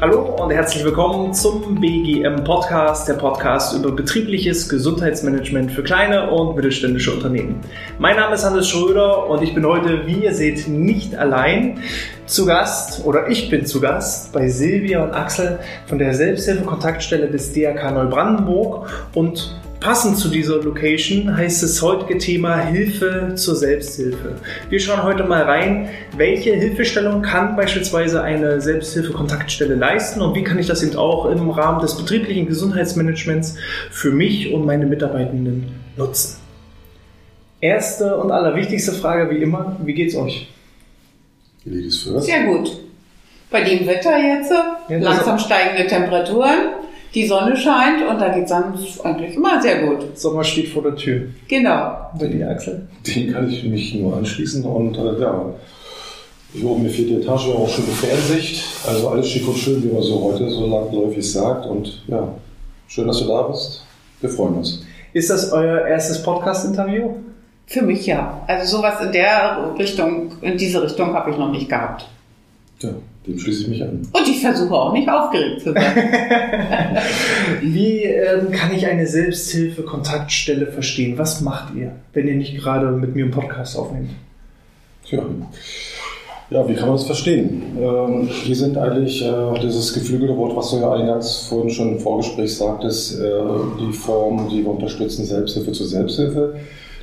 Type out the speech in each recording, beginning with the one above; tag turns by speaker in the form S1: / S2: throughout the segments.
S1: Hallo und herzlich willkommen zum BGM Podcast, der Podcast über betriebliches Gesundheitsmanagement für kleine und mittelständische Unternehmen. Mein Name ist Hannes Schröder und ich bin heute, wie ihr seht, nicht allein zu Gast oder ich bin zu Gast bei Silvia und Axel von der Selbsthilfe-Kontaktstelle des DRK Neubrandenburg und Passend zu dieser Location heißt das heutige Thema Hilfe zur Selbsthilfe. Wir schauen heute mal rein, welche Hilfestellung kann beispielsweise eine Selbsthilfe-Kontaktstelle leisten und wie kann ich das eben auch im Rahmen des betrieblichen Gesundheitsmanagements für mich und meine Mitarbeitenden nutzen. Erste und allerwichtigste Frage wie immer, wie geht's euch?
S2: Ladies first.
S3: Sehr gut. Bei dem Wetter jetzt, ja, langsam steigende Temperaturen die Sonne scheint und da geht es dann eigentlich immer sehr gut.
S1: Sommer steht vor der Tür.
S3: Genau.
S1: Bei dir, Axel?
S2: Den kann ich mich nur anschließen und äh, ja, hier oben die vierte Etage auch schon Fernsicht. Also alles schick und schön, wie man so heute so langläufig sagt. Und ja, schön, dass du da bist. Wir freuen uns.
S1: Ist das euer erstes Podcast-Interview?
S3: Für mich ja. Also sowas in der Richtung, in diese Richtung habe ich noch nicht gehabt.
S2: Ja, dem schließe ich mich an.
S3: Und ich versuche auch nicht aufgeregt zu sein.
S1: Wie ähm, kann ich eine Selbsthilfe-Kontaktstelle verstehen? Was macht ihr, wenn ihr nicht gerade mit mir einen Podcast aufnehmt?
S2: Tja. Ja, wie kann man das verstehen? Ähm, wir sind eigentlich äh, dieses geflügelte Wort, was du ja eingangs vorhin schon im Vorgespräch sagtest, äh, die Form, die wir unterstützen, Selbsthilfe zur Selbsthilfe.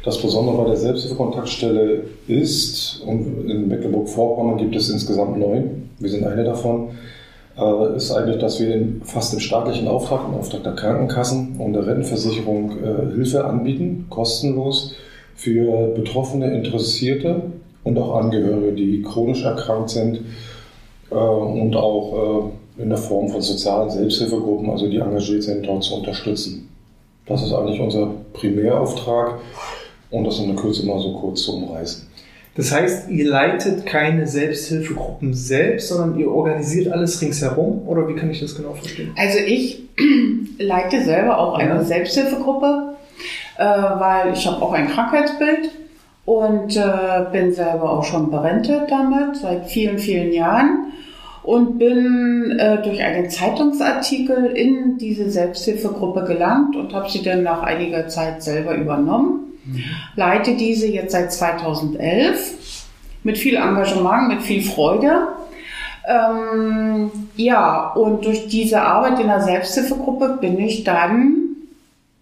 S2: Das Besondere bei der Selbsthilfekontaktstelle ist, und in Mecklenburg-Vorpommern gibt es insgesamt neun, wir sind eine davon, äh, ist eigentlich, dass wir fast im staatlichen Auftrag, im Auftrag der Krankenkassen und der Rentenversicherung äh, Hilfe anbieten, kostenlos für Betroffene, Interessierte und auch Angehörige, die chronisch erkrankt sind äh, und auch in der Form von sozialen Selbsthilfegruppen, also die engagiert sind, dort zu unterstützen. Das ist eigentlich unser Primärauftrag um das in der Kürze mal so kurz zu umreißen.
S1: Das heißt, ihr leitet keine Selbsthilfegruppen selbst, sondern ihr organisiert alles ringsherum? Oder wie kann ich das genau verstehen?
S3: Also ich leite selber auch eine ja. Selbsthilfegruppe, äh, weil ich habe auch ein Krankheitsbild und äh, bin selber auch schon berentet damit seit vielen, vielen Jahren und bin äh, durch einen Zeitungsartikel in diese Selbsthilfegruppe gelangt und habe sie dann nach einiger Zeit selber übernommen Leite diese jetzt seit 2011 mit viel Engagement, mit viel Freude. Ähm, ja, und durch diese Arbeit in der Selbsthilfegruppe bin ich dann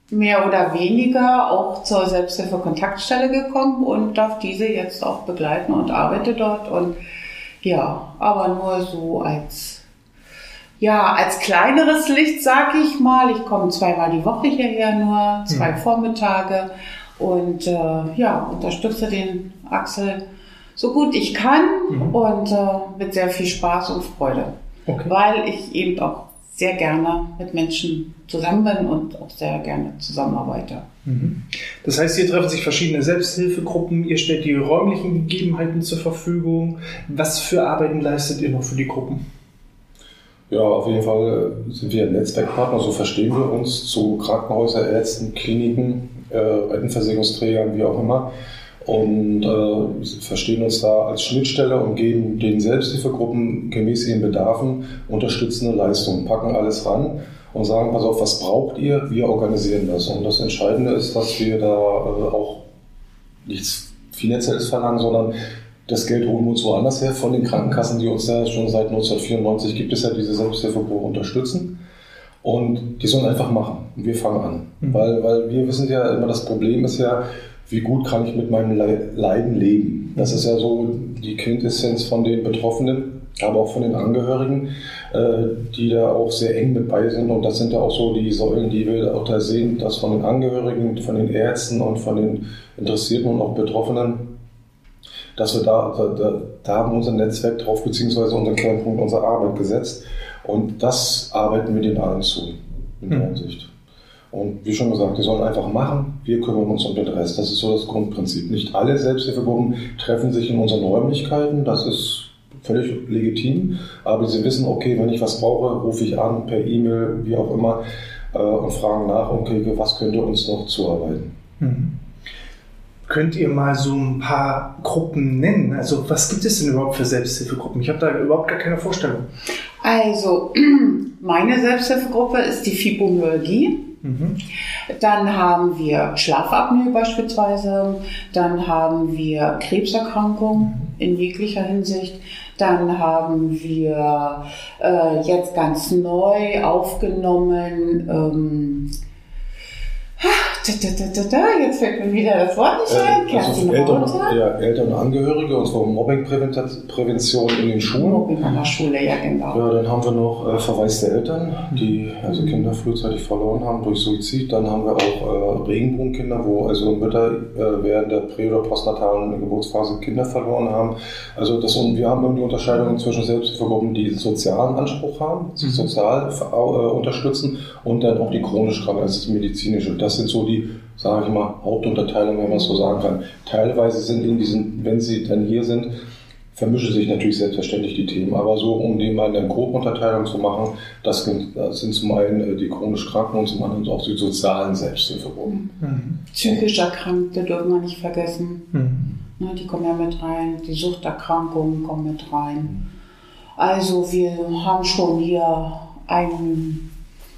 S3: mehr oder weniger auch zur Selbsthilfe-Kontaktstelle gekommen und darf diese jetzt auch begleiten und arbeite dort und ja, aber nur so als ja, als kleineres Licht, sag ich mal. Ich komme zweimal die Woche hierher nur, zwei mhm. Vormittage und äh, ja, unterstütze den Axel so gut ich kann mhm. und äh, mit sehr viel Spaß und Freude. Okay. Weil ich eben auch sehr gerne mit Menschen zusammen bin und auch sehr gerne zusammenarbeite.
S1: Mhm. Das heißt, hier treffen sich verschiedene Selbsthilfegruppen, ihr stellt die räumlichen Gegebenheiten zur Verfügung. Was für Arbeiten leistet ihr noch für die Gruppen?
S2: Ja, auf jeden Fall sind wir Netzwerkpartner, so verstehen wir uns, zu Krankenhäusern, Ärzten, Kliniken, Rentenversicherungsträgern, wie auch immer. Und äh, verstehen uns da als Schnittstelle und geben den Selbsthilfegruppen gemäß ihren Bedarfen unterstützende Leistungen, packen alles ran und sagen, pass auf, was braucht ihr? Wir organisieren das. Und das Entscheidende ist, dass wir da äh, auch nichts Finanzielles verlangen, sondern das Geld holen wir uns woanders her von den Krankenkassen, die uns da schon seit 1994 gibt es ja diese Selbsthilfegruppe unterstützen. Und die sollen einfach machen. Und wir fangen an. Mhm. Weil, weil wir wissen ja immer, das Problem ist ja, wie gut kann ich mit meinem Leiden leben? Das ist ja so die Quintessenz von den Betroffenen, aber auch von den Angehörigen, äh, die da auch sehr eng mit bei sind. Und das sind ja auch so die Säulen, die wir auch da sehen, dass von den Angehörigen, von den Ärzten und von den Interessierten und auch Betroffenen dass wir da, da, da haben wir unser Netzwerk drauf, beziehungsweise unseren Kernpunkt unserer Arbeit gesetzt. Und das arbeiten wir den allen zu, in der hm. Hinsicht. Und wie schon gesagt, die sollen einfach machen, wir kümmern uns um den Rest. Das ist so das Grundprinzip. Nicht alle Selbsthilfegruppen treffen sich in unseren Räumlichkeiten, das ist völlig legitim, aber sie wissen, okay, wenn ich was brauche, rufe ich an, per E-Mail, wie auch immer, äh, und fragen nach, okay, was könnte uns noch zuarbeiten. Mhm.
S1: Könnt ihr mal so ein paar Gruppen nennen? Also was gibt es denn überhaupt für Selbsthilfegruppen? Ich habe da überhaupt gar keine Vorstellung.
S3: Also, meine Selbsthilfegruppe ist die Fibromyalgie. Mhm. Dann haben wir Schlafapnoe beispielsweise, dann haben wir Krebserkrankungen in jeglicher Hinsicht, dann haben wir äh, jetzt ganz neu aufgenommen ähm, Jetzt fällt mir wieder das Wort nicht ein.
S2: Äh, also Eltern, ja, Eltern und Angehörige, und zwar Mobbingprävention in den Schulen.
S3: Mobbing an der Schule, ja genau.
S2: Ja, dann haben wir noch äh, verwaiste Eltern, die also Kinder frühzeitig verloren haben durch Suizid. Dann haben wir auch äh, Regenbogenkinder, wo also Mütter äh, während der prä- oder postnatalen Geburtsphase Kinder verloren haben. Also das, und wir haben die Unterscheidung zwischen Selbsthilfegruppen, die sozialen Anspruch haben, sich mhm. sozial äh, unterstützen und dann auch die chronisch Kranken, also das medizinische. Das sind so die die, sage ich mal, Hauptunterteilung, wenn man es so sagen kann. Teilweise sind in diesen, wenn sie dann hier sind, vermischen sich natürlich selbstverständlich die Themen. Aber so, um dem mal eine Gruppenunterteilung zu machen, das sind, das sind zum einen äh, die chronisch Kranken und zum anderen auch die sozialen Selbsthilfegruppen.
S3: Mhm. Psychisch Erkrankte dürfen wir nicht vergessen. Mhm. die kommen ja mit rein. Die Suchterkrankungen kommen mit rein. Also wir haben schon hier einen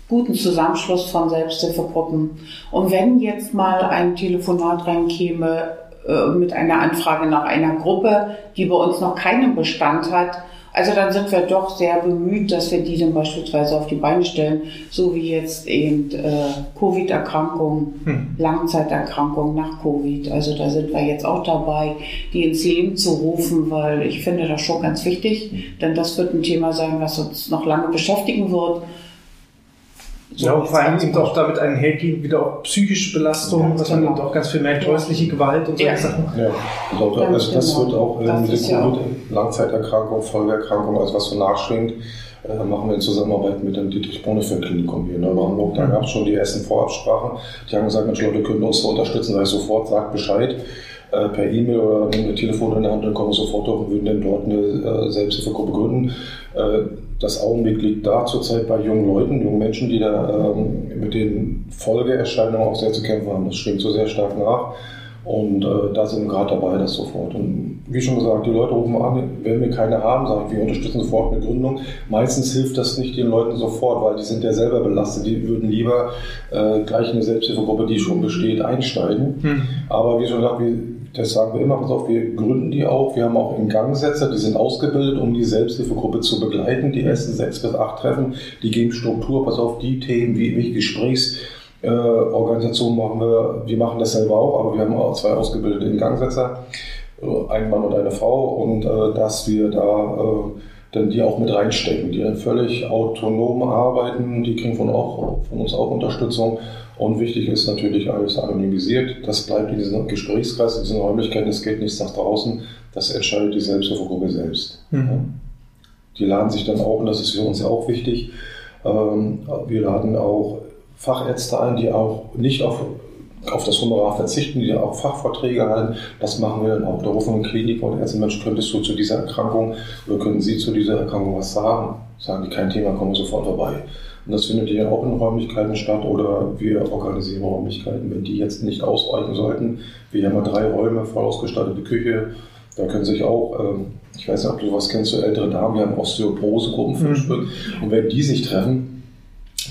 S3: guten Zusammenschluss von Selbsthilfegruppen. Und wenn jetzt mal ein Telefonat reinkäme äh, mit einer Anfrage nach einer Gruppe, die bei uns noch keinen Bestand hat, also dann sind wir doch sehr bemüht, dass wir die dann beispielsweise auf die Beine stellen, so wie jetzt eben äh, Covid-Erkrankungen, hm. Langzeiterkrankungen nach Covid. Also da sind wir jetzt auch dabei, die ins Leben zu rufen, weil ich finde das schon ganz wichtig, denn das wird ein Thema sein, was uns noch lange beschäftigen wird.
S1: So ja, vor allem eben auch damit einhergehen, wieder auch psychische Belastung, was man genau. eben auch ganz viel merkt, häusliche Gewalt und solche ja. Sachen.
S2: Ja, also, also das genau. wird auch in diese ja Langzeiterkrankung, Folgeerkrankung, also was so nachschwingt, äh, machen wir in Zusammenarbeit mit dem Dietrich-Bonhoeffer-Klinikum hier in Hamburg. Da gab es schon die ersten Vorabsprachen. Die haben gesagt, Mensch Leute, können uns so unterstützen, ich sofort, sagt Bescheid äh, per E-Mail oder ein Telefon in der Hand, dann kommen sofort durch und würden dann dort eine äh, Selbsthilfegruppe gründen. Äh, das Augenblick liegt da zurzeit bei jungen Leuten, jungen Menschen, die da ähm, mit den Folgeerscheinungen auch sehr zu kämpfen haben. Das schwingt so sehr stark nach. Und äh, da sind wir gerade dabei, das sofort. Und wie schon gesagt, die Leute rufen an, wenn wir keine haben, sagen wir unterstützen sofort eine Gründung. Meistens hilft das nicht den Leuten sofort, weil die sind ja selber belastet. Die würden lieber äh, gleich eine Selbsthilfegruppe, die schon besteht, einsteigen. Hm. Aber wie schon gesagt, wir das sagen wir immer, pass auf, wir gründen die auch. Wir haben auch Ingangsetzer, die sind ausgebildet, um die Selbsthilfegruppe zu begleiten. Die ersten sechs bis acht Treffen, die geben Struktur, pass auf, die Themen wie, wie Gesprächsorganisation äh, machen wir. Wir machen das selber auch, aber wir haben auch zwei ausgebildete Ingangsetzer, äh, ein Mann und eine Frau, und äh, dass wir da äh, dann die auch mit reinstecken, die dann völlig autonom arbeiten, die kriegen von, auch, von uns auch Unterstützung und wichtig ist natürlich alles anonymisiert. Das bleibt in diesem Gesprächskreis, in diesen Räumlichkeiten. Es geht nichts nach draußen. Das entscheidet die Selbsthilfegruppe selbst. Mhm. Die laden sich dann auch, und das ist für uns ja auch wichtig, ähm, wir laden auch Fachärzte ein, die auch nicht auf, auf das Honorar verzichten, die auch Fachvorträge halten. Das machen wir dann auch. Da rufen wir Kliniker und Ärzte, Mensch, könntest du zu dieser Erkrankung oder können Sie zu dieser Erkrankung was sagen? Sagen die, kein Thema, kommen sofort vorbei. Und das findet ja auch in Räumlichkeiten statt oder wir organisieren Räumlichkeiten, wenn die jetzt nicht ausreichen sollten. Wir haben ja drei Räume, voll ausgestattete Küche. Da können sich auch, ähm, ich weiß nicht, ob du was kennst, so ältere Damen, wir haben Osteoporose-Gruppen, fünf mhm. Und wenn die sich treffen,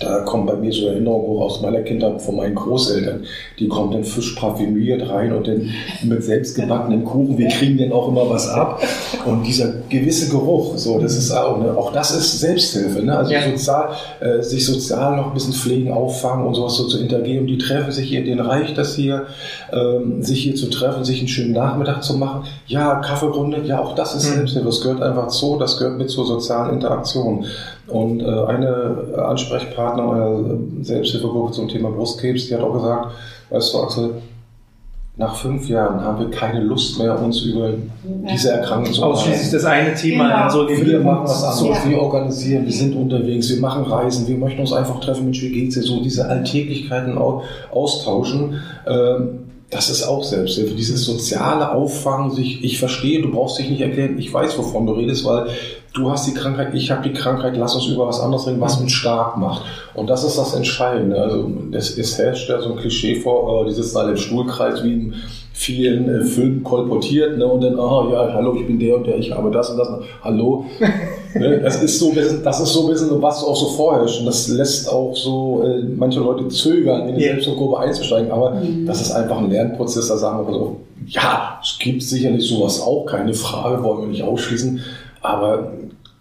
S2: da kommen bei mir so Erinnerungen hoch aus meiner Kindheit von meinen Großeltern. Die kommen dann frisch parfümiert rein und dann mit selbstgebackenem Kuchen. Wir kriegen dann auch immer was ab. Und dieser gewisse Geruch, so, das ist auch, ne, auch das ist Selbsthilfe. Ne? Also ja. sozial, äh, sich sozial noch ein bisschen pflegen, auffangen und sowas so zu interagieren. Und die treffen sich hier, denen reicht das hier, ähm, sich hier zu treffen, sich einen schönen Nachmittag zu machen. Ja, Kaffeerunde, ja, auch das ist mhm. Selbsthilfe. Das gehört einfach zu, das gehört mit zur sozialen Interaktion. Und äh, eine Ansprechpartner einer Selbsthilfegruppe zum Thema Brustkrebs, die hat auch gesagt, weißt du Axel, nach fünf Jahren haben wir keine Lust mehr, uns über diese Erkrankung zu
S1: Ausschließlich das eine Thema.
S2: Genau. Also wir machen was anderes, ja. wir organisieren, wir sind unterwegs, wir machen Reisen, wir möchten uns einfach treffen, Mensch, wie geht's dir so, diese Alltäglichkeiten austauschen. Ähm, das ist auch Selbsthilfe. Dieses soziale Auffangen, sich, ich verstehe, du brauchst dich nicht erklären, ich weiß, wovon du redest, weil du hast die Krankheit, ich habe die Krankheit, lass uns über was anderes reden, was uns stark macht. Und das ist das Entscheidende. Also es, es herrscht ja so ein Klischee vor, äh, die sitzen alle im Stuhlkreis wie in vielen äh, Filmen kolportiert ne? und dann, aha, ja, hallo, ich bin der und der, ich habe das und das. Hallo. Ne? Das, ist so, das ist so ein bisschen, was auch so vorherrscht. Und das lässt auch so äh, manche Leute zögern, in die yeah. Selbstgruppe einzusteigen. Aber mhm. das ist einfach ein Lernprozess. Da sagen wir so, ja, es gibt sicherlich sowas auch, keine Frage, wollen wir nicht ausschließen. Aber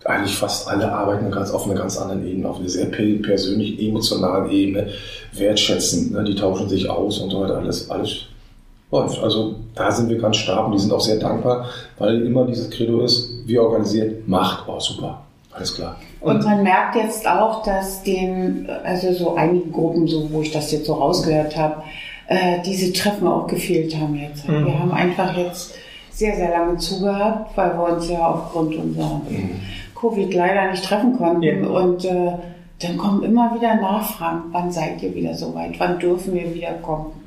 S2: eigentlich fast alle arbeiten ganz auf einer ganz anderen Ebene, auf einer sehr persönlich emotionalen Ebene, wertschätzen. Ne? Die tauschen sich aus und so weiter. Alles, alles läuft. Also da sind wir ganz stark und die sind auch sehr dankbar, weil immer dieses Credo ist, wir organisieren, macht, oh super, alles klar.
S3: Und man merkt jetzt auch, dass den, also so einige Gruppen, so wo ich das jetzt so rausgehört habe, äh, diese Treffen auch gefehlt haben jetzt. Mhm. Wir haben einfach jetzt sehr, sehr lange zugehabt, weil wir uns ja aufgrund unserer mhm. Covid leider nicht treffen konnten. Ja. Und äh, dann kommen immer wieder Nachfragen, wann seid ihr wieder so weit, wann dürfen wir wieder kommen.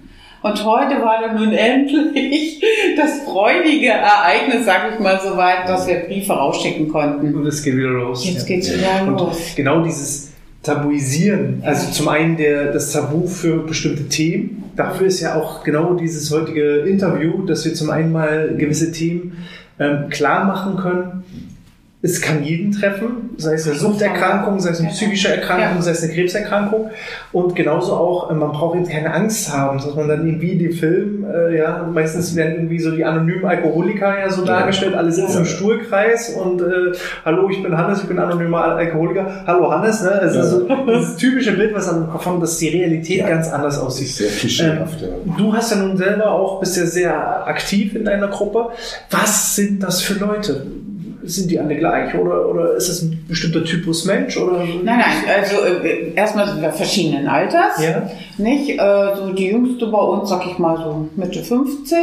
S3: Und heute war dann nun endlich das freudige Ereignis, sag ich mal so weit, dass wir Briefe rausschicken konnten.
S1: Und es geht wieder los.
S3: Jetzt ja. geht's wieder
S1: los. Und genau dieses Tabuisieren, also zum einen der, das Tabu für bestimmte Themen. Dafür ist ja auch genau dieses heutige Interview, dass wir zum einen mal gewisse Themen ähm, klar machen können, es kann jeden treffen, sei es eine Suchterkrankung, sei es eine psychische Erkrankung, sei es eine Krebserkrankung. Und genauso auch, äh, man braucht jetzt keine Angst haben, dass man dann irgendwie die Film, äh, ja, meistens werden irgendwie so die anonymen Alkoholiker ja so dargestellt, alle sitzen im Stuhlkreis und äh, hallo, ich bin Hannes, ich bin anonymer Alkoholiker, hallo Hannes, ne? Es ja. ist so dieses typische Bild, was dann kommt, dass die Realität ja. ganz anders aussieht.
S2: Sehr klischeehaft, ähm,
S1: ja. Du hast ja nun selber auch, bist ja sehr aktiv in deiner Gruppe. Was sind das für Leute? Sind die alle gleich oder, oder ist es ein bestimmter Typus Mensch? Oder?
S3: Nein, nein, also äh, erstmal sind wir verschiedenen Alters. Ja. Nicht? Äh, so die jüngste bei uns, sag ich mal, so Mitte 50,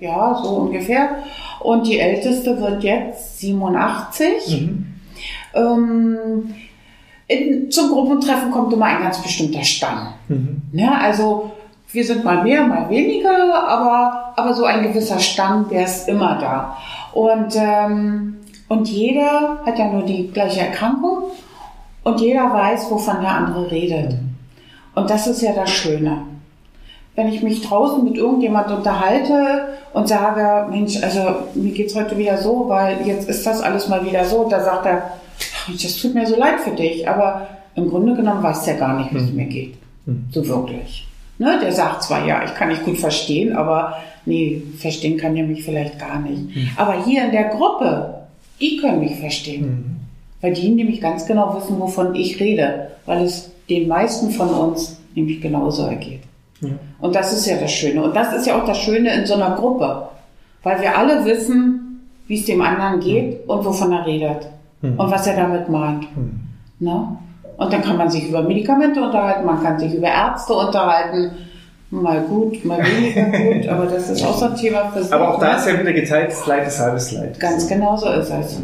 S3: ja, so ungefähr. Und die älteste wird jetzt 87. Mhm. Ähm, in, zum Gruppentreffen kommt immer ein ganz bestimmter Stamm. Mhm. Ja, ne, also wir sind mal mehr, mal weniger, aber, aber so ein gewisser Stamm, der ist immer da. Und ähm, und jeder hat ja nur die gleiche Erkrankung und jeder weiß, wovon der andere redet. Und das ist ja das Schöne. Wenn ich mich draußen mit irgendjemand unterhalte und sage, Mensch, also mir geht's heute wieder so, weil jetzt ist das alles mal wieder so, da sagt er, das tut mir so leid für dich, aber im Grunde genommen weiß der gar nicht, wie es mhm. mir geht. Mhm. So wirklich. Ne, der sagt zwar, ja, ich kann nicht gut verstehen, aber nee, verstehen kann er mich vielleicht gar nicht. Mhm. Aber hier in der Gruppe, die können mich verstehen. Mhm. Weil die nämlich ganz genau wissen, wovon ich rede, weil es den meisten von uns nämlich genauso ergeht. Ja. Und das ist ja das Schöne. Und das ist ja auch das Schöne in so einer Gruppe, weil wir alle wissen, wie es dem anderen geht mhm. und wovon er redet mhm. und was er damit meint. Mhm. Ne? Und dann kann man sich über Medikamente unterhalten, man kann sich über Ärzte unterhalten, mal gut, mal weniger gut, aber das ist auch so ein Thema
S1: für sich. Aber auch da ist ja wieder geteiltes Leid ist halbes Leid.
S3: Ganz genau so ist es.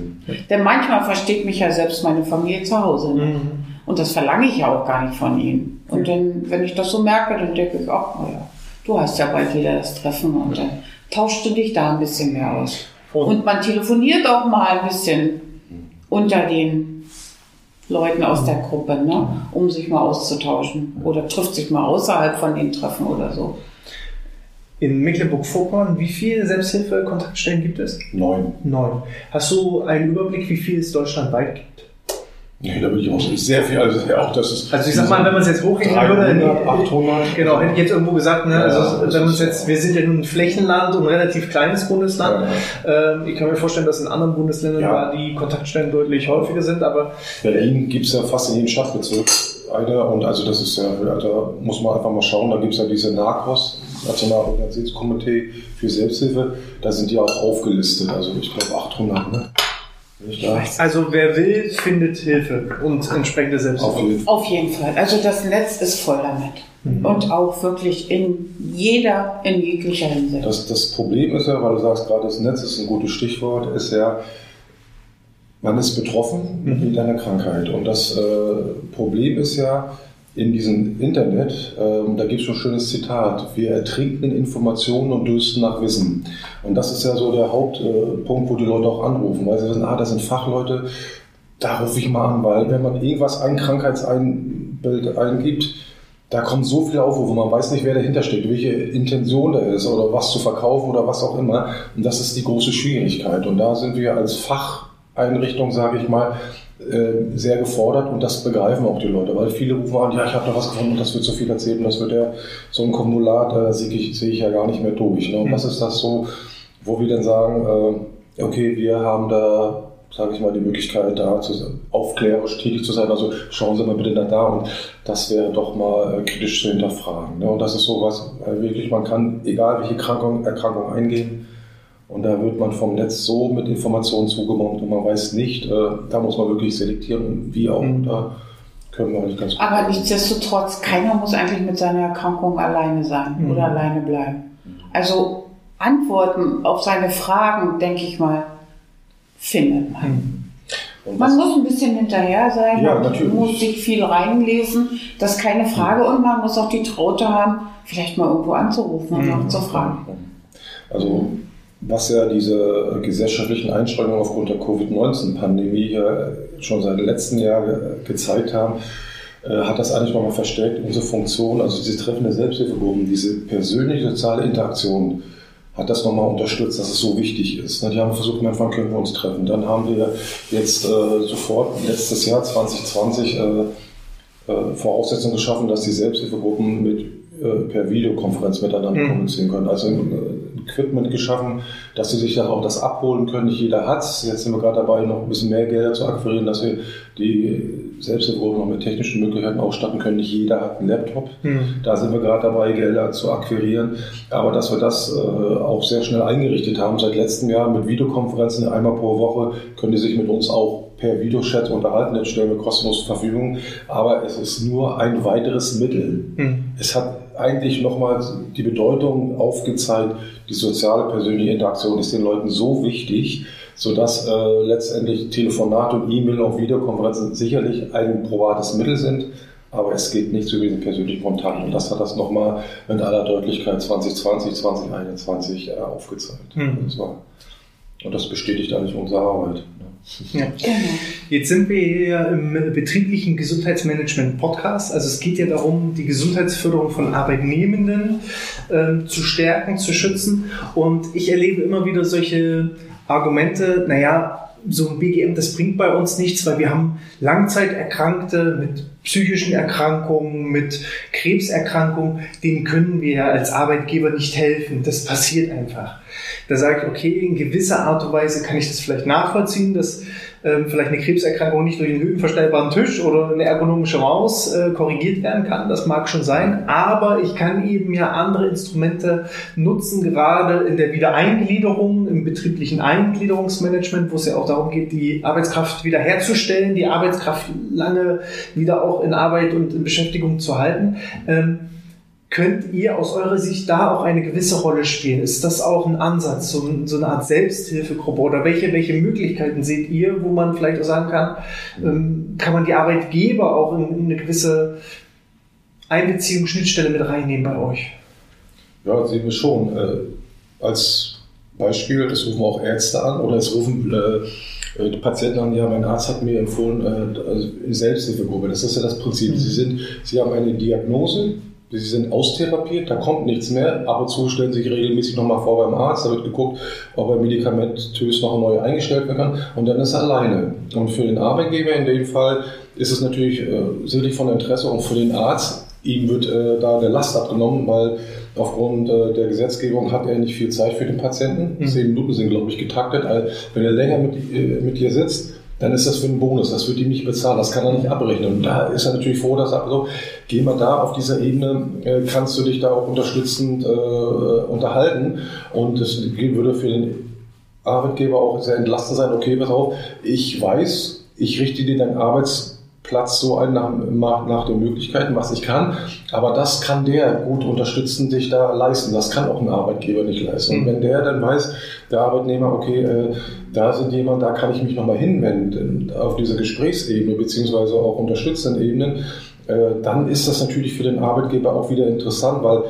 S3: Denn manchmal versteht mich ja selbst meine Familie zu Hause. Mhm. Und das verlange ich ja auch gar nicht von ihnen. Und dann, wenn ich das so merke, dann denke ich, ach, naja, du hast ja bald wieder das Treffen und dann tauschst du dich da ein bisschen mehr aus. Und man telefoniert auch mal ein bisschen unter den Leuten aus der Gruppe, ne? um sich mal auszutauschen. Oder trifft sich mal außerhalb von den Treffen oder so.
S1: In Mecklenburg-Vorpommern, wie viele Selbsthilfe-Kontaktstellen gibt es?
S2: Neun.
S1: Neun. Hast du einen Überblick, wie viel es deutschlandweit gibt?
S2: Nee, da bin ich auch sehr viel. Also, auch das ist
S1: also ich sag mal, wenn man es jetzt hochrechnen würde, 800. Genau, hätte ich jetzt irgendwo gesagt, ne? Ja, also wenn man jetzt, wir sind ja nun ein Flächenland und ein relativ kleines Bundesland. Ja, ähm, ich kann mir vorstellen, dass in anderen Bundesländern ja. die Kontaktstellen deutlich häufiger sind, aber
S2: Berlin gibt es ja fast in jedem Stadtbezirk eine und also das ist ja, da muss man einfach mal schauen, da gibt es ja diese NACOS, Nationale Organisationskomitee für Selbsthilfe, da sind die auch aufgelistet, also ich glaube 800, ne?
S1: Also wer will, findet Hilfe und entsprechende Selbsthilfe.
S3: Auf jeden Fall. Also das Netz ist voll damit. Mhm. Und auch wirklich in jeder, in jeglicher Hinsicht.
S2: Das, das Problem ist ja, weil du sagst gerade, das Netz ist ein gutes Stichwort, ist ja, man ist betroffen mhm. mit einer Krankheit. Und das äh, Problem ist ja, in diesem Internet, ähm, da gibt es ein schönes Zitat, wir ertrinken in Informationen und dürsten nach Wissen. Und das ist ja so der Hauptpunkt, äh, wo die Leute auch anrufen, weil sie wissen, ah, das sind Fachleute, da rufe ich mal an, weil wenn man irgendwas, ein Krankheitsbild eingibt, da kommt so viel Aufrufe, man weiß nicht, wer dahinter steckt, welche Intention da ist oder was zu verkaufen oder was auch immer. Und das ist die große Schwierigkeit. Und da sind wir als Facheinrichtung, sage ich mal, äh, sehr gefordert und das begreifen auch die Leute, weil viele rufen an, ja, ich habe da was gefunden, das wird so viel erzählt und das wird ja so ein Formular, da sehe ich, sehe ich ja gar nicht mehr durch. Ne? Und was ist das so, wo wir dann sagen, äh, okay, wir haben da sage ich mal, die Möglichkeit, da zu, aufklärerisch tätig zu sein. Also schauen Sie mal bitte nach da und das wäre doch mal äh, kritisch zu hinterfragen. Ne? Und das ist so was, wirklich, man kann, egal welche Erkrankung, Erkrankung eingehen, und da wird man vom Netz so mit Informationen zugemommt und man weiß nicht, äh, da muss man wirklich selektieren, wie auch. Mhm. Da können wir nicht ganz gut.
S3: Aber nichtsdestotrotz, keiner muss eigentlich mit seiner Erkrankung alleine sein mhm. oder alleine bleiben. Also Antworten auf seine Fragen, denke ich mal, findet man. Mhm. Man muss ein bisschen hinterher sein, ja, man muss sich viel reinlesen, das ist keine Frage und man muss auch die Traute haben, vielleicht mal irgendwo anzurufen und mhm. nachzufragen.
S2: Also was ja diese gesellschaftlichen Einschränkungen aufgrund der Covid-19-Pandemie ja schon seit letzten Jahr gezeigt haben, äh, hat das eigentlich nochmal verstärkt unsere Funktion, also diese treffende Selbsthilfegruppen, diese persönliche soziale Interaktion, hat das nochmal unterstützt, dass es so wichtig ist. Die haben versucht, wann können wir uns treffen. Dann haben wir jetzt äh, sofort letztes Jahr 2020 äh, äh, Voraussetzungen geschaffen, dass die Selbsthilfegruppen mit, äh, per Videokonferenz miteinander mhm. kommunizieren können. Also äh, Equipment geschaffen, dass sie sich dann auch das abholen können. Nicht jeder hat es. Jetzt sind wir gerade dabei, noch ein bisschen mehr Gelder zu akquirieren, dass wir die Selbsthilfegruppen noch mit technischen Möglichkeiten ausstatten können. Nicht jeder hat einen Laptop. Mhm. Da sind wir gerade dabei, Gelder zu akquirieren. Aber dass wir das äh, auch sehr schnell eingerichtet haben, seit letztem Jahr mit Videokonferenzen einmal pro Woche, können die sich mit uns auch per Videochat unterhalten, das stellen wir kostenlos zur Verfügung. Aber es ist nur ein weiteres Mittel. Mhm. Es hat eigentlich nochmal die Bedeutung aufgezeigt, die soziale persönliche Interaktion ist den Leuten so wichtig, sodass äh, letztendlich Telefonate und E-Mail und Videokonferenzen sicherlich ein probates Mittel sind, aber es geht nicht zu diesen persönlichen Kontakt. Und das hat das nochmal in aller Deutlichkeit 2020, 2021 äh, aufgezeigt. Mhm. Das war, und das bestätigt eigentlich unsere Arbeit.
S1: Ja. Jetzt sind wir hier im betrieblichen Gesundheitsmanagement Podcast. Also es geht ja darum, die Gesundheitsförderung von Arbeitnehmenden äh, zu stärken, zu schützen. Und ich erlebe immer wieder solche Argumente, naja, so ein BGM, das bringt bei uns nichts, weil wir haben Langzeiterkrankte mit psychischen Erkrankungen, mit Krebserkrankungen, denen können wir als Arbeitgeber nicht helfen. Das passiert einfach. Da sage ich, okay, in gewisser Art und Weise kann ich das vielleicht nachvollziehen, dass ähm, vielleicht eine Krebserkrankung nicht durch einen höhenverstellbaren Tisch oder eine ergonomische Maus äh, korrigiert werden kann. Das mag schon sein, aber ich kann eben ja andere Instrumente nutzen, gerade in der Wiedereingliederung, im betrieblichen Eingliederungsmanagement, wo es ja auch darum geht, die Arbeitskraft wiederherzustellen, die Arbeitskraft lange wieder auch in Arbeit und in Beschäftigung zu halten. Ähm, Könnt ihr aus eurer Sicht da auch eine gewisse Rolle spielen? Ist das auch ein Ansatz, so, so eine Art Selbsthilfegruppe? Oder welche, welche Möglichkeiten seht ihr, wo man vielleicht auch sagen kann, ähm, kann man die Arbeitgeber auch in, in eine gewisse Einbeziehung, Schnittstelle mit reinnehmen bei euch?
S2: Ja, sehen wir schon. Äh, als Beispiel, es rufen auch Ärzte an oder es rufen äh, äh, die Patienten an, ja, mein Arzt hat mir empfohlen, äh, also Selbsthilfegruppe. Das ist ja das Prinzip. Mhm. Sie, sind, sie haben eine Diagnose, Sie sind austherapiert, da kommt nichts mehr. Ab und zu stellen Sie sich regelmäßig nochmal vor beim Arzt, da wird geguckt, ob er medikamentös noch neu eingestellt werden kann und dann ist er alleine. Und für den Arbeitgeber in dem Fall ist es natürlich äh, sicherlich von Interesse und für den Arzt, ihm wird äh, da der Last abgenommen, weil aufgrund äh, der Gesetzgebung hat er nicht viel Zeit für den Patienten. Mhm. Zehn Minuten sind, glaube ich, getaktet. Also, wenn er länger mit, äh, mit dir sitzt, dann ist das für einen Bonus. Das wird ihm nicht bezahlt. Das kann er nicht abrechnen. Und da ist er natürlich froh, dass er sagt, so, geh mal da auf dieser Ebene, äh, kannst du dich da auch unterstützend äh, unterhalten. Und das würde für den Arbeitgeber auch sehr entlastend sein. Okay, pass auf, ich weiß, ich richte dir deinen Arbeits Platz so ein nach, nach den Möglichkeiten, was ich kann. Aber das kann der gut unterstützen, sich da leisten. Das kann auch ein Arbeitgeber nicht leisten. Und mhm. wenn der dann weiß, der Arbeitnehmer, okay, äh, da sind jemand, da kann ich mich nochmal hinwenden auf diese Gesprächsebene, beziehungsweise auch unterstützenden Ebenen, äh, dann ist das natürlich für den Arbeitgeber auch wieder interessant, weil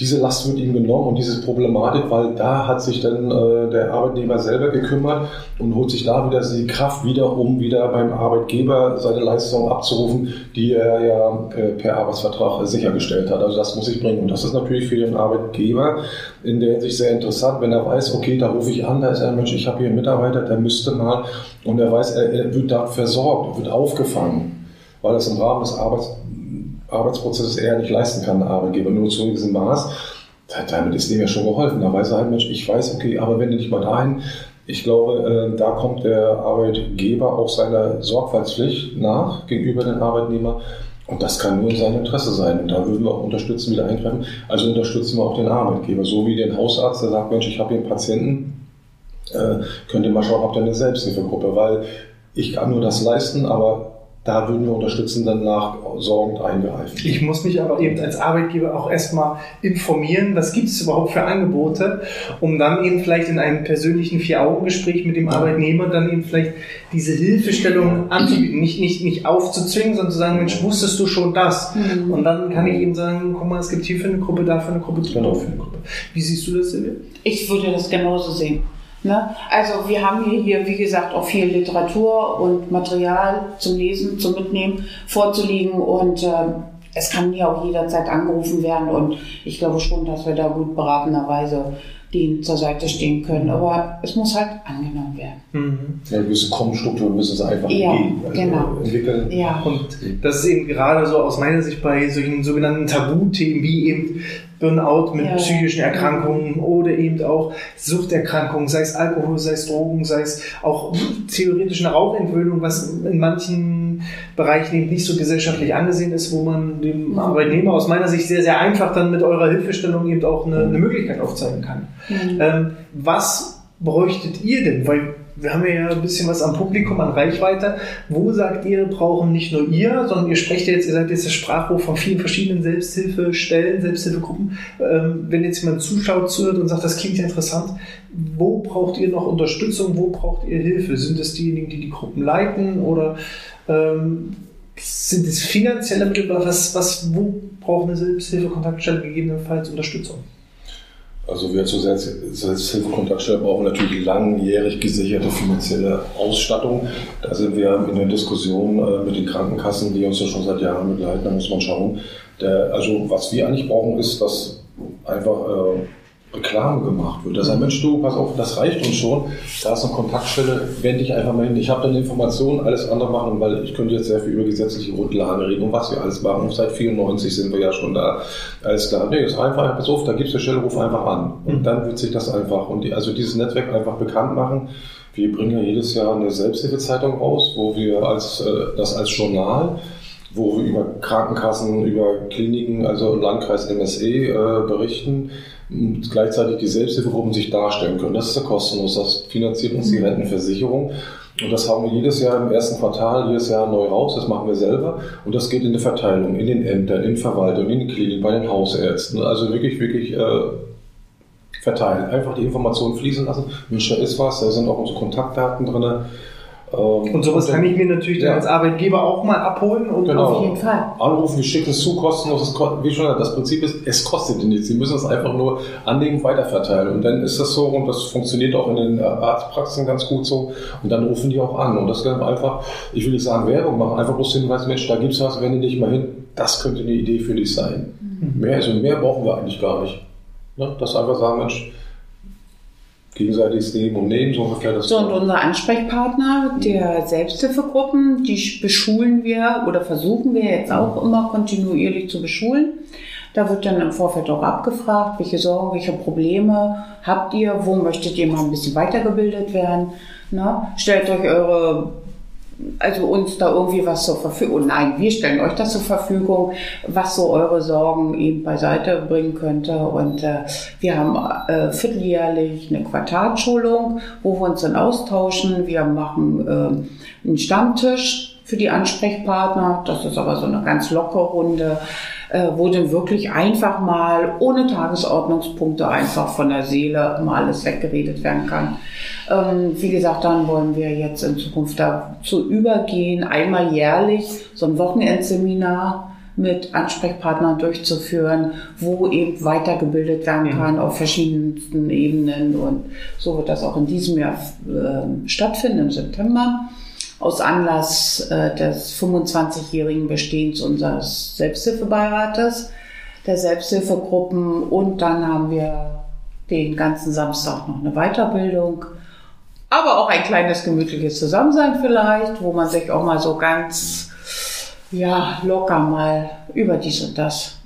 S2: diese Last wird ihm genommen und diese Problematik, weil da hat sich dann äh, der Arbeitnehmer selber gekümmert und holt sich da wieder die Kraft wieder, um wieder beim Arbeitgeber seine Leistung abzurufen, die er ja äh, per Arbeitsvertrag sichergestellt hat. Also das muss ich bringen. Und das ist natürlich für den Arbeitgeber in der Hinsicht sehr interessant, wenn er weiß, okay, da rufe ich an, da ist ein Mensch, ich habe hier einen Mitarbeiter, der müsste mal, und er weiß, er, er wird da versorgt, wird aufgefangen, weil das im Rahmen des Arbeits Arbeitsprozesses eher nicht leisten kann, ein Arbeitgeber, nur zu diesem Maß. Damit ist dem ja schon geholfen. Da weiß er halt, Mensch, ich weiß, okay, aber wenn du nicht mal dahin, ich glaube, äh, da kommt der Arbeitgeber auch seiner Sorgfaltspflicht nach gegenüber den Arbeitnehmer. Und das kann nur in seinem Interesse sein. Und da würden wir auch unterstützen, wieder eingreifen. Also unterstützen wir auch den Arbeitgeber. So wie den Hausarzt, der sagt, Mensch, ich habe hier einen Patienten, äh, könnt ihr mal schauen, habt ihr eine Selbsthilfegruppe, weil ich kann nur das leisten, aber da würden wir unterstützen, dann nachsorgend eingreifen.
S1: Ich muss mich aber eben als Arbeitgeber auch erstmal informieren, was gibt es überhaupt für Angebote, um dann eben vielleicht in einem persönlichen Vier-Augen-Gespräch mit dem Arbeitnehmer dann eben vielleicht diese Hilfestellung anzubieten, nicht, nicht, nicht aufzuzwingen, sondern zu sagen, Mensch, wusstest du schon das? Mhm. Und dann kann ich eben sagen, guck mal, es gibt hier für eine Gruppe, da für eine Gruppe,
S2: genau. für eine Gruppe.
S1: Wie siehst du das, Silvia?
S3: Ich würde das genauso sehen. Ne? Also wir haben hier, wie gesagt, auch viel Literatur und Material zum Lesen, zum Mitnehmen vorzulegen und äh, es kann hier auch jederzeit angerufen werden und ich glaube schon, dass wir da gut beratenderweise denen zur Seite stehen können. Aber es muss halt angenommen werden. Mhm.
S2: Ja, gewisse Kommstrukturen müssen es einfach ja,
S3: also genau. entwickeln.
S1: Ja. Und das ist eben gerade so aus meiner Sicht bei solchen sogenannten Tabuthemen wie eben Burnout mit ja. psychischen Erkrankungen oder eben auch Suchterkrankungen, sei es Alkohol, sei es Drogen, sei es auch theoretisch eine Rauchentwöhnung, was in manchen Bereichen eben nicht so gesellschaftlich angesehen ist, wo man dem mhm. Arbeitnehmer aus meiner Sicht sehr, sehr einfach dann mit eurer Hilfestellung eben auch eine, eine Möglichkeit aufzeigen kann. Mhm. Ähm, was bräuchtet ihr denn? Weil wir haben ja ein bisschen was am Publikum, an Reichweite. Wo sagt ihr, brauchen nicht nur ihr, sondern ihr sprecht jetzt, ihr seid jetzt das Sprachrohr von vielen verschiedenen Selbsthilfestellen, Selbsthilfegruppen. Ähm, wenn jetzt jemand zuschaut, zuhört und sagt, das klingt ja interessant, wo braucht ihr noch Unterstützung, wo braucht ihr Hilfe? Sind es diejenigen, die die Gruppen leiten oder ähm, sind es finanzielle Mittel? Was, was, wo braucht eine Selbsthilfekontaktstelle gegebenenfalls Unterstützung?
S2: Also wir zur Selbsthilfekontaktstelle brauchen natürlich langjährig gesicherte finanzielle Ausstattung. Da sind wir in der Diskussion äh, mit den Krankenkassen, die uns ja schon seit Jahren begleiten. Da muss man schauen. Der, also was wir eigentlich brauchen, ist, dass einfach äh, Reklame gemacht wird. Da sagt, Mensch, du, pass auf, das reicht uns schon. Da ist eine Kontaktstelle, wende dich einfach mal hin. Ich habe dann Informationen, alles andere machen, weil ich könnte jetzt sehr viel über gesetzliche Grundlagen reden und was wir alles machen. seit 94 sind wir ja schon da. Alles klar. Nee, ist einfach, pass auf, da gibt es eine Stelle, ruf einfach an. Und mhm. dann wird sich das einfach, und die, also dieses Netzwerk einfach bekannt machen. Wir bringen ja jedes Jahr eine Selbsthilfezeitung raus, wo wir als, äh, das als Journal wo wir über Krankenkassen, über Kliniken, also Landkreis MSE äh, berichten und gleichzeitig die Selbsthilfegruppen sich darstellen können. Das ist ja kostenlos, das finanziert uns die mhm. Rentenversicherung. Und das haben wir jedes Jahr im ersten Quartal, jedes Jahr neu raus, das machen wir selber. Und das geht in die Verteilung, in den Ämtern, in Verwaltung, in den Kliniken, bei den Hausärzten. Also wirklich, wirklich äh, verteilen. Einfach die Informationen fließen lassen. Mensch, da ist was, da sind auch unsere Kontaktdaten drin.
S1: Ähm, und sowas und dann, kann ich mir natürlich ja. als Arbeitgeber auch mal abholen und
S2: genau. auf jeden Fall. Anrufen, wir schicken es zu, kostenlos. Wie schon das Prinzip ist, es kostet nichts. Sie müssen es einfach nur anlegen, weiterverteilen. Und dann ist das so und das funktioniert auch in den Arztpraxen ganz gut so. Und dann rufen die auch an. Und das kann einfach, ich will nicht sagen Werbung machen, einfach bloß hinweisen, Mensch, da gibt es was, wende dich mal hin. Das könnte eine Idee für dich sein. Mhm. Mehr, also mehr brauchen wir eigentlich gar nicht. Ne? Das einfach sagen, Mensch, gegenseitiges Nehmen und Nehmen, so ungefähr das.
S3: So, und unser Ansprechpartner der Selbsthilfegruppen, die beschulen wir oder versuchen wir jetzt auch immer kontinuierlich zu beschulen. Da wird dann im Vorfeld auch abgefragt, welche Sorgen, welche Probleme habt ihr, wo möchtet ihr mal ein bisschen weitergebildet werden. Ne? Stellt euch eure also uns da irgendwie was zur Verfügung, nein, wir stellen euch das zur Verfügung, was so eure Sorgen eben beiseite bringen könnte. Und äh, wir haben äh, vierteljährlich eine Quartalschulung, wo wir uns dann austauschen. Wir machen äh, einen Stammtisch für die Ansprechpartner. Das ist aber so eine ganz lockere Runde äh, wo dann wirklich einfach mal ohne Tagesordnungspunkte einfach von der Seele mal alles weggeredet werden kann. Ähm, wie gesagt, dann wollen wir jetzt in Zukunft dazu übergehen, einmal jährlich so ein Wochenendseminar mit Ansprechpartnern durchzuführen, wo eben weitergebildet werden kann mhm. auf verschiedensten Ebenen. Und so wird das auch in diesem Jahr äh, stattfinden im September. Aus Anlass äh, des 25-jährigen Bestehens unseres Selbsthilfebeirates, der Selbsthilfegruppen. Und dann haben wir den ganzen Samstag noch eine Weiterbildung. Aber auch ein kleines gemütliches Zusammensein vielleicht, wo man sich auch mal so ganz ja, locker mal über dies und das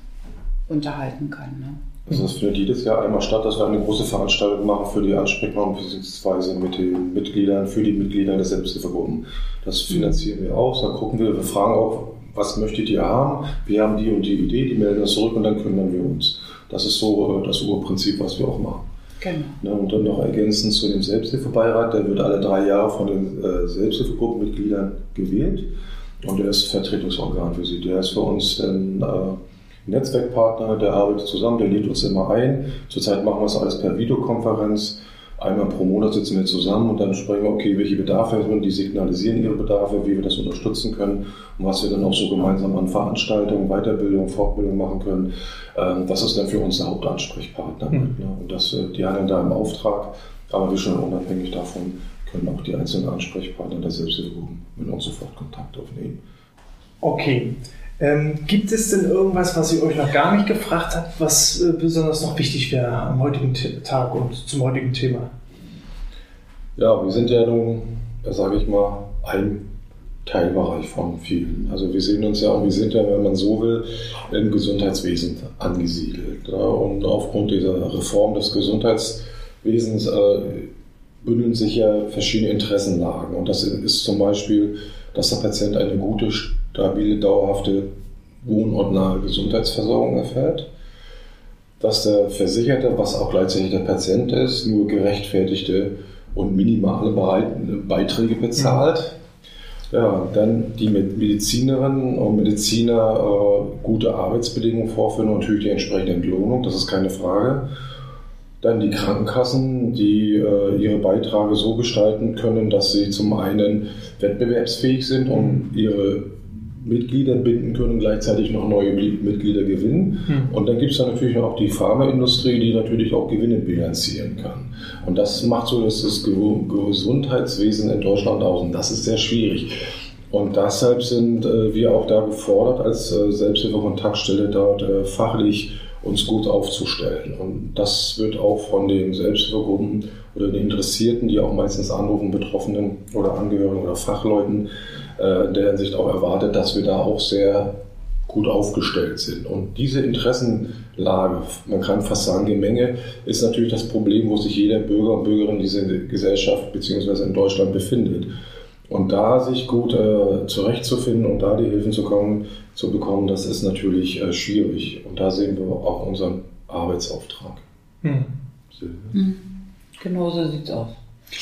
S3: unterhalten kann. Ne?
S2: Also das findet jedes Jahr einmal statt, dass wir eine große Veranstaltung machen für die Ansprechpartner bzw. mit den Mitgliedern, für die Mitglieder der Selbsthilfegruppen. Das finanzieren wir auch, dann gucken wir, wir fragen auch, was möchtet ihr haben? Wir haben die und die Idee, die melden das zurück und dann kümmern wir uns. Das ist so äh, das Urprinzip, was wir auch machen. Genau. Und dann noch ergänzend zu dem Selbsthilfebeirat, der wird alle drei Jahre von den äh, Selbsthilfegruppenmitgliedern gewählt. Und er ist Vertretungsorgan für sie. Der ist für uns ein äh, Netzwerkpartner, der arbeitet zusammen, der lädt uns immer ein. Zurzeit machen wir es alles per Videokonferenz. Einmal pro Monat sitzen wir zusammen und dann sprechen wir, okay, welche Bedarfe haben die signalisieren ihre Bedarfe, wie wir das unterstützen können und was wir dann auch so gemeinsam an Veranstaltungen, Weiterbildung, Fortbildung machen können. Ähm, das ist dann für uns der Hauptansprechpartner. Mhm. Und das, äh, die handeln da im Auftrag, aber wir schon unabhängig davon können auch die einzelnen Ansprechpartner der Selbsthilfegruppen mit uns sofort Kontakt aufnehmen.
S1: Okay. Ähm, gibt es denn irgendwas, was ich euch noch gar nicht gefragt habe, was äh, besonders noch wichtig wäre am heutigen Tag und zum heutigen Thema?
S2: Ja, wir sind ja nun, sage ich mal, ein Teilbereich von vielen. Also wir sehen uns ja, wir sind ja, wenn man so will, im Gesundheitswesen angesiedelt. Und aufgrund dieser Reform des Gesundheitswesens äh, bündeln sich ja verschiedene Interessenlagen. Und das ist zum Beispiel, dass der Patient eine gute, stabile, dauerhafte, wohnortnahe Gesundheitsversorgung erfährt. Dass der Versicherte, was auch gleichzeitig der Patient ist, nur gerechtfertigte und minimale Beiträge bezahlt. Ja, dann die Medizinerinnen und Mediziner äh, gute Arbeitsbedingungen vorführen und natürlich die entsprechende Entlohnung, das ist keine Frage. Dann die Krankenkassen, die äh, ihre Beiträge so gestalten können, dass sie zum einen wettbewerbsfähig sind und ihre Mitglieder binden können, gleichzeitig noch neue Mitglieder gewinnen. Mhm. Und dann gibt es dann natürlich auch die Pharmaindustrie, die natürlich auch Gewinne bilanzieren kann. Und das macht so dass das Gesundheitswesen in Deutschland aus. Und das ist sehr schwierig. Und deshalb sind äh, wir auch da gefordert, als äh, Selbsthilfekontaktstelle dort äh, fachlich uns gut aufzustellen. Und das wird auch von den Selbsthilfegruppen oder den Interessierten, die auch meistens anrufen, Betroffenen oder Angehörigen oder Fachleuten, äh, in der Hinsicht auch erwartet, dass wir da auch sehr gut aufgestellt sind. Und diese Interessenlage, man kann fast sagen Gemenge, ist natürlich das Problem, wo sich jeder Bürger und Bürgerin dieser Gesellschaft bzw. in Deutschland befindet. Und da sich gut äh, zurechtzufinden und da die Hilfen zu, kommen, zu bekommen, das ist natürlich äh, schwierig. Und da sehen wir auch unseren Arbeitsauftrag. Hm.
S3: Hm. Genau so sieht es aus.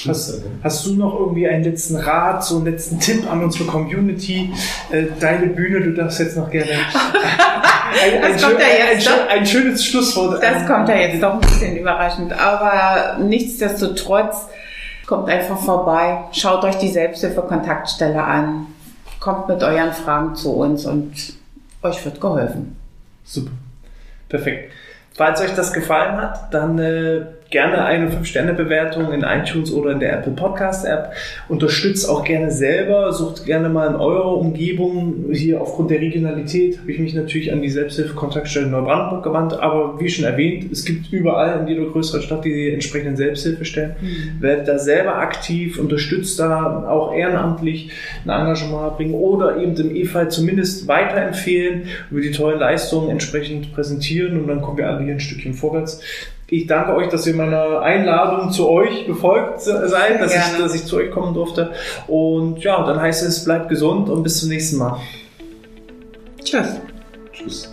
S1: Hast, hast, du noch irgendwie einen letzten Rat, so einen letzten Tipp an unsere Community? Äh, deine Bühne, du darfst jetzt noch gerne ein, ein, schön, ein, ein, schönes Schlusswort.
S3: Das kommt ja jetzt doch ein bisschen überraschend, aber nichtsdestotrotz Kommt einfach vorbei, schaut euch die Selbsthilfe-Kontaktstelle an, kommt mit euren Fragen zu uns und euch wird geholfen.
S1: Super. Perfekt. Falls euch das gefallen hat, dann äh, gerne eine 5-Sterne-Bewertung in iTunes oder in der Apple Podcast-App. Unterstützt auch gerne selber, sucht gerne mal in eurer Umgebung. Hier aufgrund der Regionalität habe ich mich natürlich an die Selbsthilfe-Kontaktstelle Neubrandenburg gewandt, aber wie schon erwähnt, es gibt überall in jeder größeren Stadt die entsprechenden Selbsthilfestellen. Mhm. Werdet da selber aktiv, unterstützt da auch ehrenamtlich ein Engagement bringen oder eben im E-Fall zumindest weiterempfehlen, über die tollen Leistungen entsprechend präsentieren und dann kommen wir alle hier ein Stückchen vorwärts. Ich danke euch, dass ihr meiner Einladung zu euch gefolgt seid, dass ich, dass ich zu euch kommen durfte. Und ja, dann heißt es, bleibt gesund und bis zum nächsten Mal.
S3: Tschüss.
S2: Tschüss.